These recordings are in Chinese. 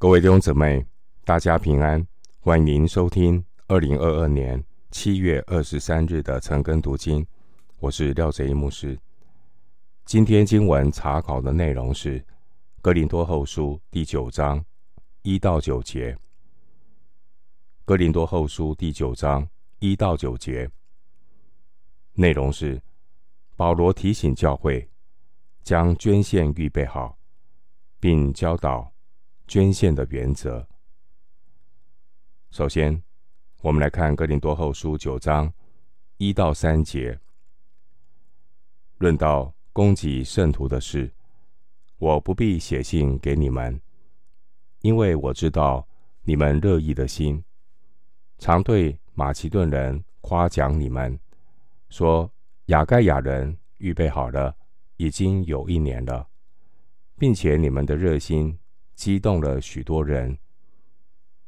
各位弟兄姊妹，大家平安，欢迎您收听二零二二年七月二十三日的晨更读经。我是廖哲一牧师。今天经文查考的内容是《哥林多后书》第九章一到九节。《哥林多后书》第九章一到九节内容是保罗提醒教会将捐献预备好，并教导。捐献的原则。首先，我们来看《哥林多后书》九章一到三节，论到供给圣徒的事，我不必写信给你们，因为我知道你们乐意的心，常对马其顿人夸奖你们，说亚该亚人预备好了，已经有一年了，并且你们的热心。激动了许多人，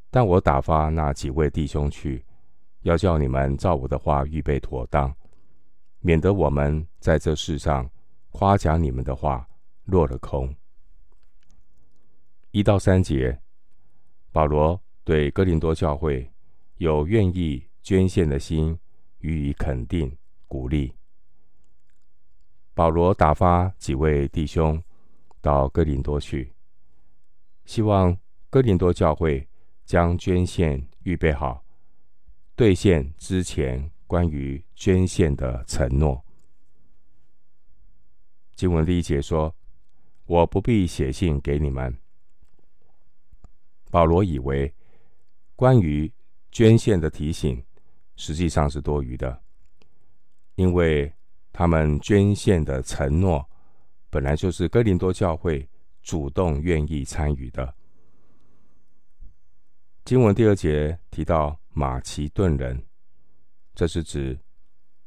但我打发那几位弟兄去，要叫你们照我的话预备妥当，免得我们在这世上夸奖你们的话落了空。一到三节，保罗对哥林多教会有愿意捐献的心予以肯定鼓励。保罗打发几位弟兄到哥林多去。希望哥林多教会将捐献预备好，兑现之前关于捐献的承诺。经文第一节说：“我不必写信给你们。”保罗以为关于捐献的提醒实际上是多余的，因为他们捐献的承诺本来就是哥林多教会。主动愿意参与的。经文第二节提到马其顿人，这是指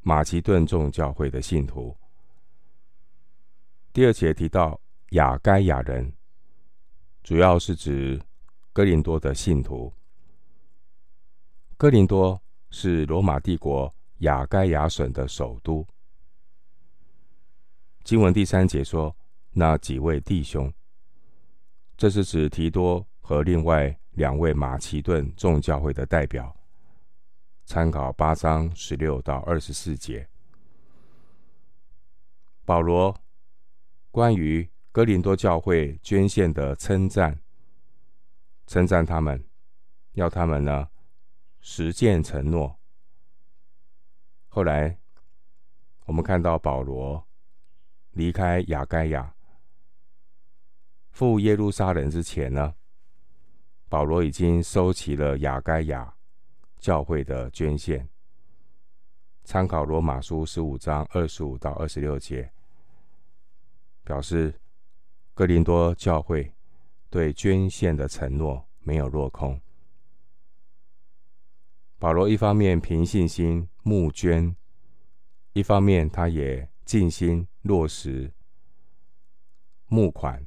马其顿众教会的信徒。第二节提到雅该亚人，主要是指哥林多的信徒。哥林多是罗马帝国雅该亚省的首都。经文第三节说，那几位弟兄。这是指提多和另外两位马其顿众教会的代表。参考八章十六到二十四节。保罗关于哥林多教会捐献的称赞，称赞他们，要他们呢实践承诺。后来我们看到保罗离开亚该亚。赴耶路撒冷之前呢，保罗已经收齐了雅盖亚教会的捐献。参考罗马书十五章二十五到二十六节，表示哥林多教会对捐献的承诺没有落空。保罗一方面凭信心募捐，一方面他也尽心落实募款。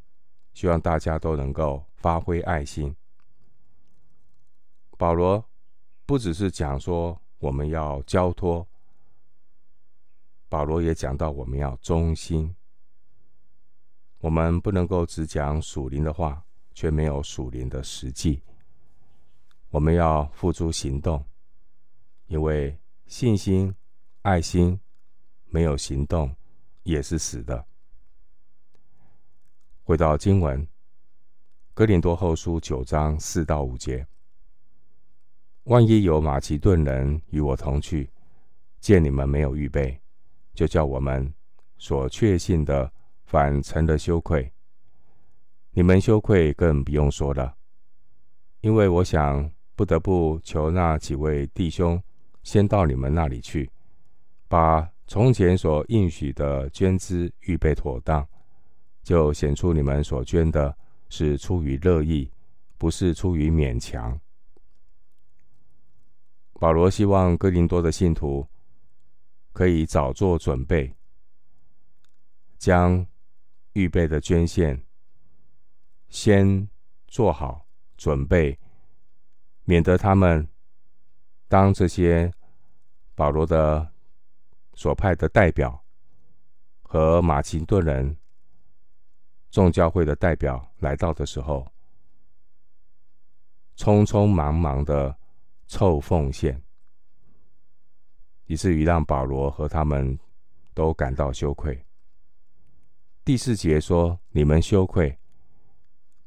希望大家都能够发挥爱心。保罗不只是讲说我们要交托，保罗也讲到我们要忠心。我们不能够只讲属灵的话，却没有属灵的实际。我们要付诸行动，因为信心、爱心没有行动也是死的。回到经文，《哥林多后书》九章四到五节。万一有马其顿人与我同去，见你们没有预备，就叫我们所确信的反成了羞愧。你们羞愧更不用说了，因为我想不得不求那几位弟兄先到你们那里去，把从前所应许的捐资预备妥当。就显出你们所捐的是出于乐意，不是出于勉强。保罗希望哥林多的信徒可以早做准备，将预备的捐献先做好准备，免得他们当这些保罗的所派的代表和马其顿人。众教会的代表来到的时候，匆匆忙忙的凑奉献，以至于让保罗和他们都感到羞愧。第四节说：“你们羞愧，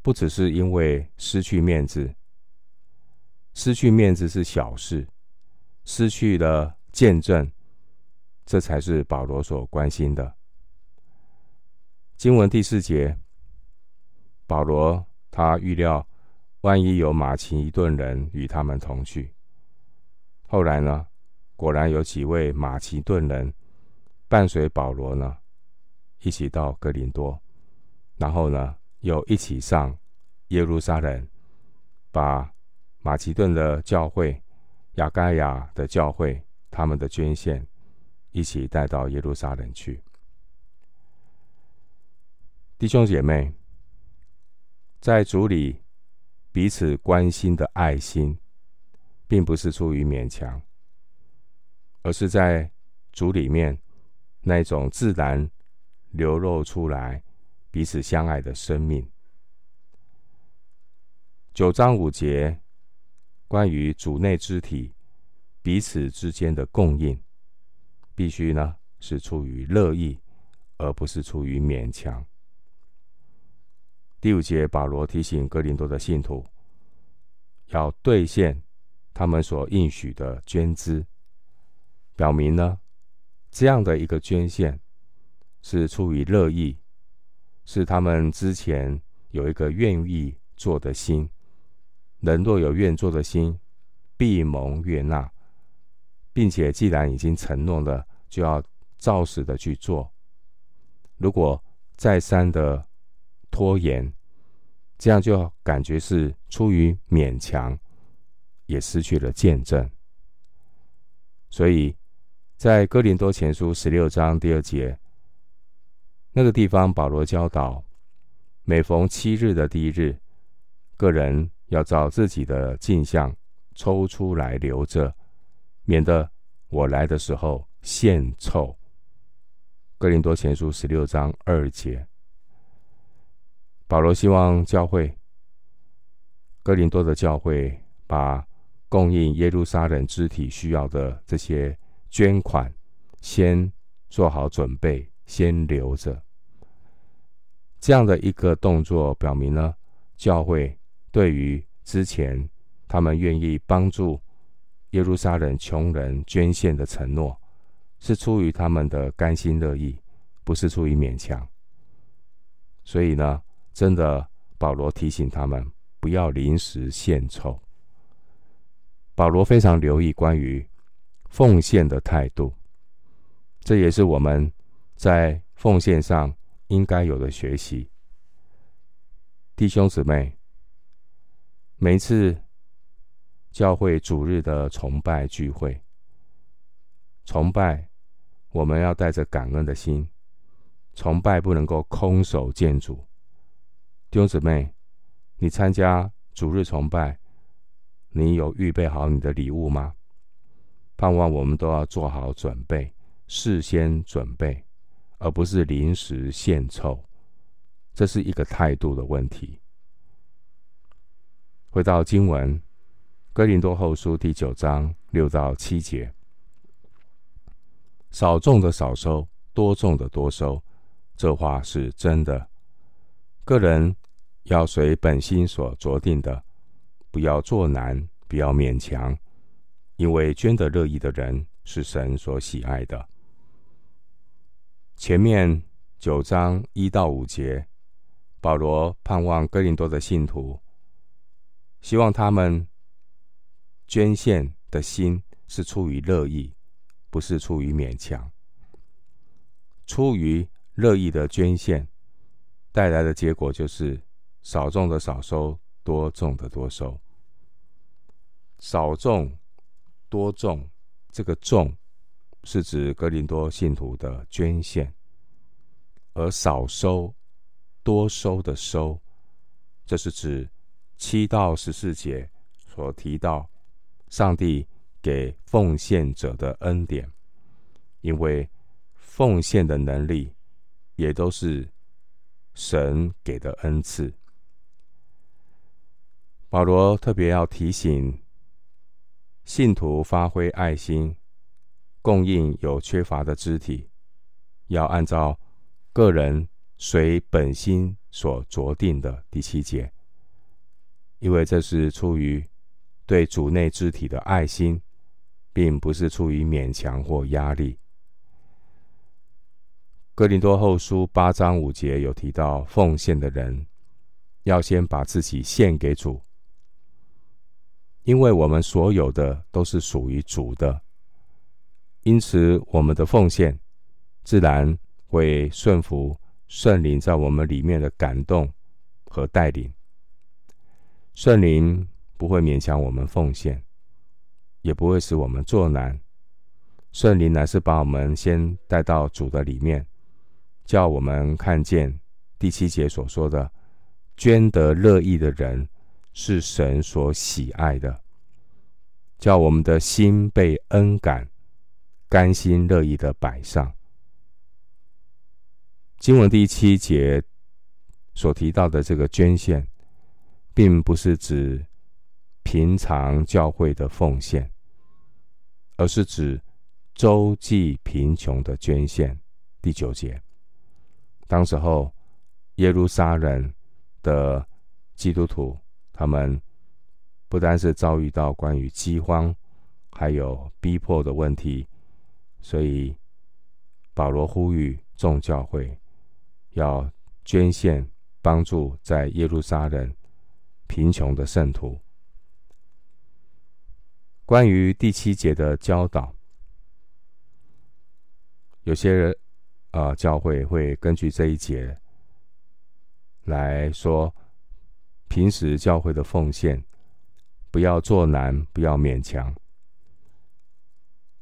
不只是因为失去面子，失去面子是小事，失去了见证，这才是保罗所关心的。”经文第四节，保罗他预料，万一有马其顿人与他们同去，后来呢，果然有几位马其顿人伴随保罗呢，一起到哥林多，然后呢，又一起上耶路撒冷，把马其顿的教会、亚该亚的教会他们的捐献一起带到耶路撒冷去。弟兄姐妹，在主里彼此关心的爱心，并不是出于勉强，而是在主里面那种自然流露出来彼此相爱的生命。九章五节关于主内肢体彼此之间的供应，必须呢是出于乐意，而不是出于勉强。第五节，保罗提醒哥林多的信徒，要兑现他们所应许的捐资，表明呢，这样的一个捐献是出于乐意，是他们之前有一个愿意做的心，人若有愿做的心，必蒙悦纳，并且既然已经承诺了，就要照实的去做。如果再三的拖延，这样就感觉是出于勉强，也失去了见证。所以在哥林多前书十六章第二节那个地方，保罗教导：每逢七日的第一日，个人要照自己的进项抽出来留着，免得我来的时候献臭。哥林多前书十六章二节。保罗希望教会哥林多的教会把供应耶路撒冷肢体需要的这些捐款先做好准备，先留着。这样的一个动作表明呢，教会对于之前他们愿意帮助耶路撒冷穷人捐献的承诺，是出于他们的甘心乐意，不是出于勉强。所以呢，真的，保罗提醒他们不要临时献丑。保罗非常留意关于奉献的态度，这也是我们在奉献上应该有的学习。弟兄姊妹，每一次教会主日的崇拜聚会，崇拜我们要带着感恩的心，崇拜不能够空手见主。弟兄姊妹，你参加主日崇拜，你有预备好你的礼物吗？盼望我们都要做好准备，事先准备，而不是临时献凑。这是一个态度的问题。回到经文，《哥林多后书》第九章六到七节：少种的少收，多种的多收，这话是真的。个人要随本心所酌定的，不要作难，不要勉强，因为捐得乐意的人是神所喜爱的。前面九章一到五节，保罗盼望哥林多的信徒，希望他们捐献的心是出于乐意，不是出于勉强。出于乐意的捐献。带来的结果就是少种的少收，多种的多收。少种多种，这个种是指哥林多信徒的捐献；而少收多收的收，这是指七到十四节所提到上帝给奉献者的恩典，因为奉献的能力也都是。神给的恩赐，保罗特别要提醒信徒发挥爱心，供应有缺乏的肢体，要按照个人随本心所酌定的第七节，因为这是出于对主内肢体的爱心，并不是出于勉强或压力。哥林多后书八章五节有提到，奉献的人要先把自己献给主。因为我们所有的都是属于主的，因此我们的奉献自然会顺服圣灵在我们里面的感动和带领。圣灵不会勉强我们奉献，也不会使我们作难。圣灵乃是把我们先带到主的里面，叫我们看见第七节所说的捐得乐意的人。是神所喜爱的，叫我们的心被恩感，甘心乐意的摆上。经文第七节所提到的这个捐献，并不是指平常教会的奉献，而是指周济贫穷的捐献。第九节，当时候耶路撒冷的基督徒。他们不单是遭遇到关于饥荒，还有逼迫的问题，所以保罗呼吁众教会要捐献，帮助在耶路撒冷贫穷的圣徒。关于第七节的教导，有些人啊、呃，教会会根据这一节来说。平时教会的奉献，不要做难，不要勉强。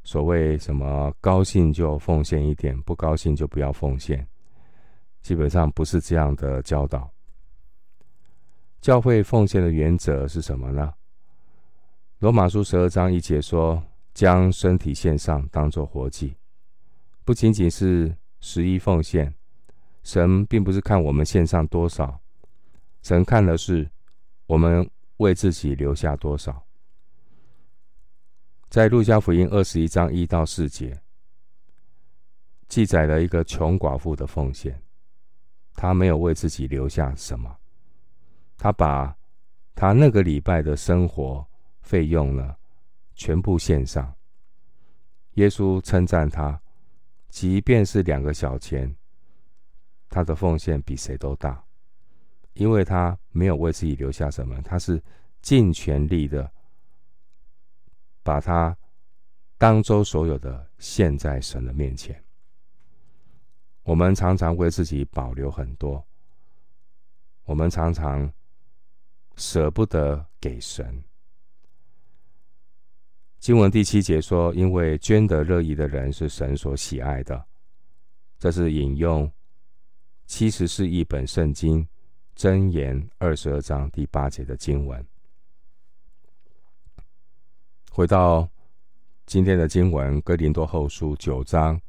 所谓什么高兴就奉献一点，不高兴就不要奉献，基本上不是这样的教导。教会奉献的原则是什么呢？罗马书十二章一节说：“将身体献上，当作活祭。”不仅仅是十一奉献，神并不是看我们献上多少。神看的是我们为自己留下多少。在路加福音二十一章一到四节，记载了一个穷寡妇的奉献，她没有为自己留下什么，她把她那个礼拜的生活费用呢，全部献上。耶稣称赞她，即便是两个小钱，她的奉献比谁都大。因为他没有为自己留下什么，他是尽全力的把他当周所有的献在神的面前。我们常常为自己保留很多，我们常常舍不得给神。经文第七节说：“因为捐得乐意的人是神所喜爱的。”这是引用七十士译本圣经。箴言二十二章第八节的经文，回到今天的经文，哥林多后书九章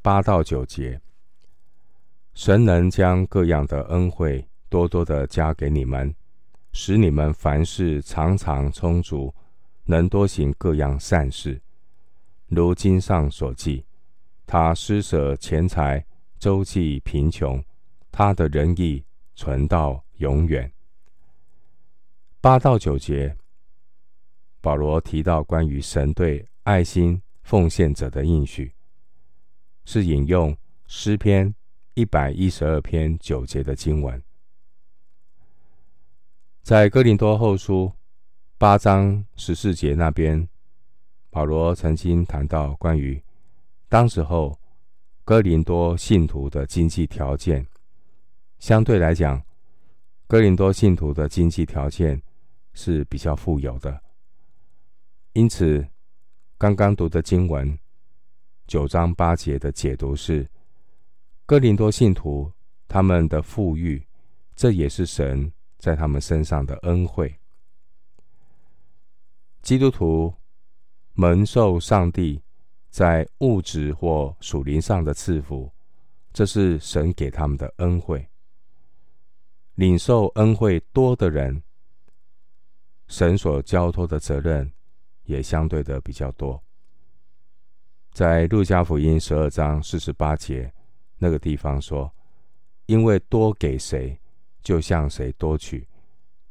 八到九节，神能将各样的恩惠多多的加给你们，使你们凡事常常充足，能多行各样善事。如经上所记，他施舍钱财，周济贫穷，他的仁义。存到永远。八到九节，保罗提到关于神对爱心奉献者的应许，是引用诗篇一百一十二篇九节的经文。在哥林多后书八章十四节那边，保罗曾经谈到关于当时候哥林多信徒的经济条件。相对来讲，哥林多信徒的经济条件是比较富有的，因此刚刚读的经文九章八节的解读是：哥林多信徒他们的富裕，这也是神在他们身上的恩惠。基督徒蒙受上帝在物质或属灵上的赐福，这是神给他们的恩惠。领受恩惠多的人，神所交托的责任也相对的比较多。在路加福音十二章四十八节那个地方说：“因为多给谁，就向谁多取；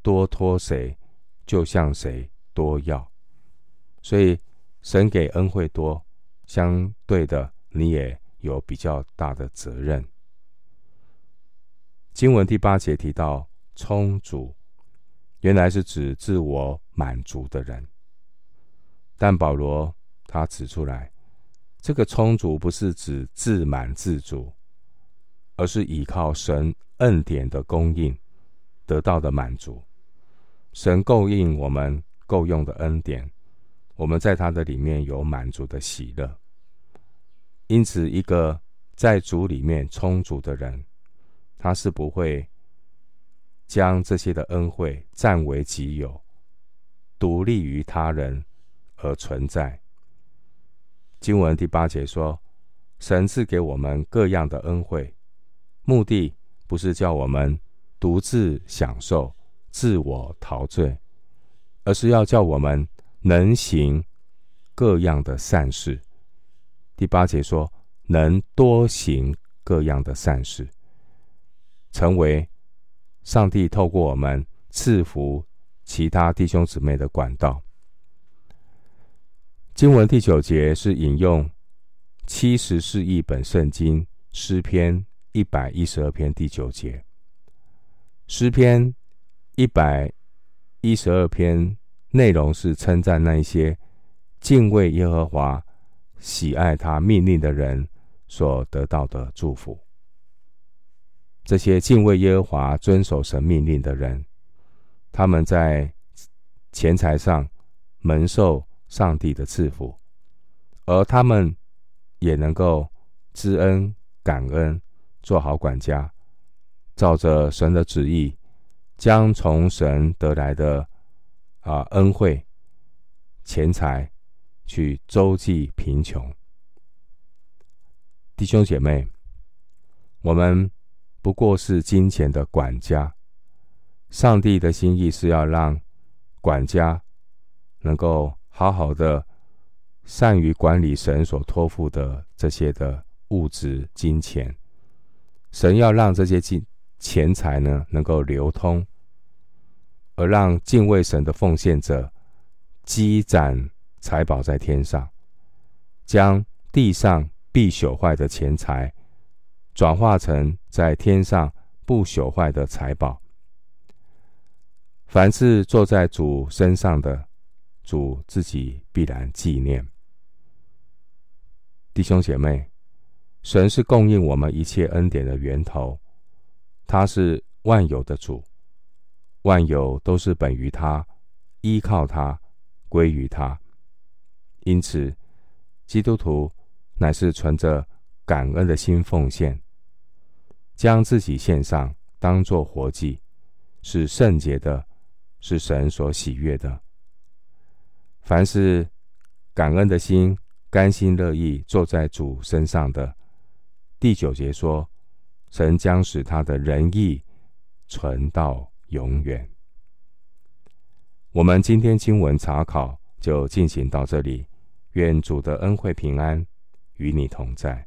多托谁，就向谁多要。”所以，神给恩惠多，相对的，你也有比较大的责任。经文第八节提到充足，原来是指自我满足的人。但保罗他指出来，这个充足不是指自满自足，而是依靠神恩典的供应得到的满足。神供应我们够用的恩典。我们在他的里面有满足的喜乐，因此，一个在主里面充足的人，他是不会将这些的恩惠占为己有，独立于他人而存在。经文第八节说：“神赐给我们各样的恩惠，目的不是叫我们独自享受、自我陶醉，而是要叫我们。”能行各样的善事。第八节说，能多行各样的善事，成为上帝透过我们赐福其他弟兄姊妹的管道。经文第九节是引用七十四亿本圣经诗篇一百一十二篇第九节。诗篇一百一十二篇。内容是称赞那一些敬畏耶和华、喜爱他命令的人所得到的祝福。这些敬畏耶和华、遵守神命令的人，他们在钱财上蒙受上帝的赐福，而他们也能够知恩感恩，做好管家，照着神的旨意，将从神得来的。啊，恩惠、钱财，去周济贫穷。弟兄姐妹，我们不过是金钱的管家。上帝的心意是要让管家能够好好的善于管理神所托付的这些的物质金钱。神要让这些金钱财呢，能够流通。而让敬畏神的奉献者积攒财宝在天上，将地上必朽坏的钱财转化成在天上不朽坏的财宝。凡是坐在主身上的，主自己必然纪念。弟兄姐妹，神是供应我们一切恩典的源头，他是万有的主。万有都是本于他，依靠他，归于他。因此，基督徒乃是存着感恩的心奉献，将自己献上，当作活祭，是圣洁的，是神所喜悦的。凡是感恩的心，甘心乐意坐在主身上的，第九节说，神将使他的仁义存到永远。我们今天经文查考就进行到这里，愿主的恩惠平安与你同在。